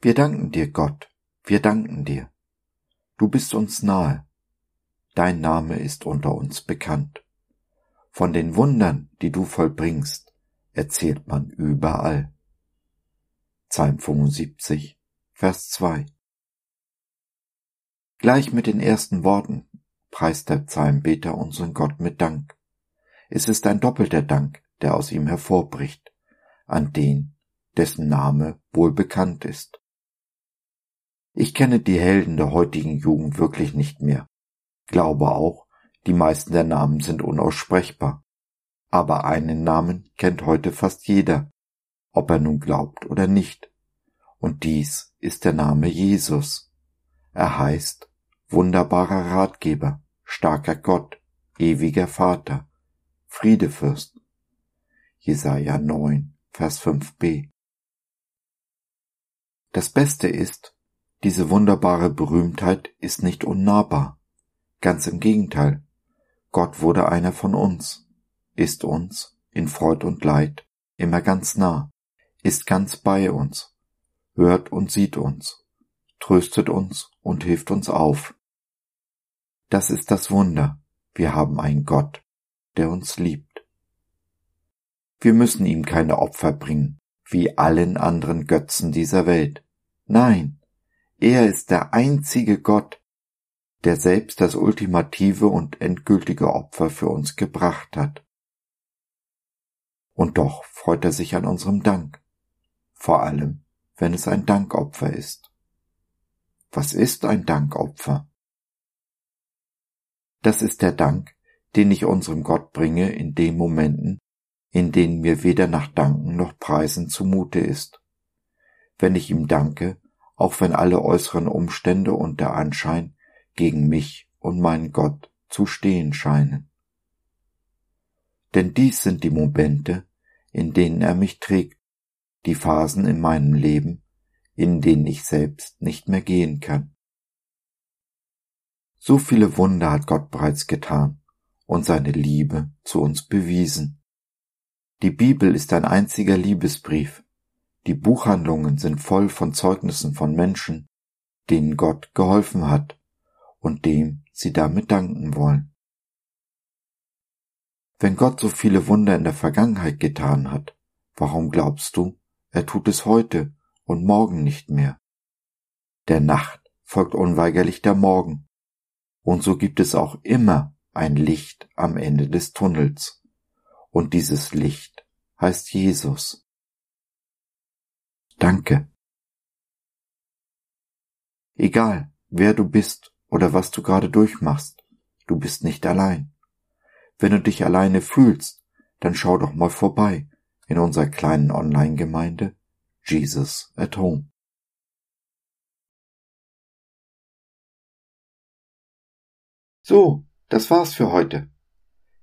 Wir danken dir, Gott, wir danken dir. Du bist uns nahe. Dein Name ist unter uns bekannt. Von den Wundern, die du vollbringst, erzählt man überall. Psalm 75, Vers 2 Gleich mit den ersten Worten preist der Psalmbeter unseren Gott mit Dank. Es ist ein doppelter Dank, der aus ihm hervorbricht, an den, dessen Name wohl bekannt ist. Ich kenne die Helden der heutigen Jugend wirklich nicht mehr, glaube auch, die meisten der Namen sind unaussprechbar. Aber einen Namen kennt heute fast jeder, ob er nun glaubt oder nicht. Und dies ist der Name Jesus. Er heißt wunderbarer Ratgeber, starker Gott, ewiger Vater, Friedefürst. Jesaja 9, Vers 5b. Das Beste ist, diese wunderbare Berühmtheit ist nicht unnahbar. Ganz im Gegenteil. Gott wurde einer von uns, ist uns, in Freud und Leid, immer ganz nah, ist ganz bei uns, hört und sieht uns, tröstet uns und hilft uns auf. Das ist das Wunder, wir haben einen Gott, der uns liebt. Wir müssen ihm keine Opfer bringen, wie allen anderen Götzen dieser Welt. Nein, er ist der einzige Gott, der selbst das ultimative und endgültige Opfer für uns gebracht hat. Und doch freut er sich an unserem Dank, vor allem wenn es ein Dankopfer ist. Was ist ein Dankopfer? Das ist der Dank, den ich unserem Gott bringe in den Momenten, in denen mir weder nach Danken noch Preisen zumute ist. Wenn ich ihm danke, auch wenn alle äußeren Umstände und der Anschein gegen mich und meinen Gott zu stehen scheinen. Denn dies sind die Momente, in denen er mich trägt, die Phasen in meinem Leben, in denen ich selbst nicht mehr gehen kann. So viele Wunder hat Gott bereits getan und seine Liebe zu uns bewiesen. Die Bibel ist ein einziger Liebesbrief, die Buchhandlungen sind voll von Zeugnissen von Menschen, denen Gott geholfen hat und dem sie damit danken wollen. Wenn Gott so viele Wunder in der Vergangenheit getan hat, warum glaubst du, er tut es heute und morgen nicht mehr? Der Nacht folgt unweigerlich der Morgen, und so gibt es auch immer ein Licht am Ende des Tunnels, und dieses Licht heißt Jesus. Danke. Egal, wer du bist oder was du gerade durchmachst, du bist nicht allein. Wenn du dich alleine fühlst, dann schau doch mal vorbei in unserer kleinen Online-Gemeinde Jesus at Home. So, das war's für heute.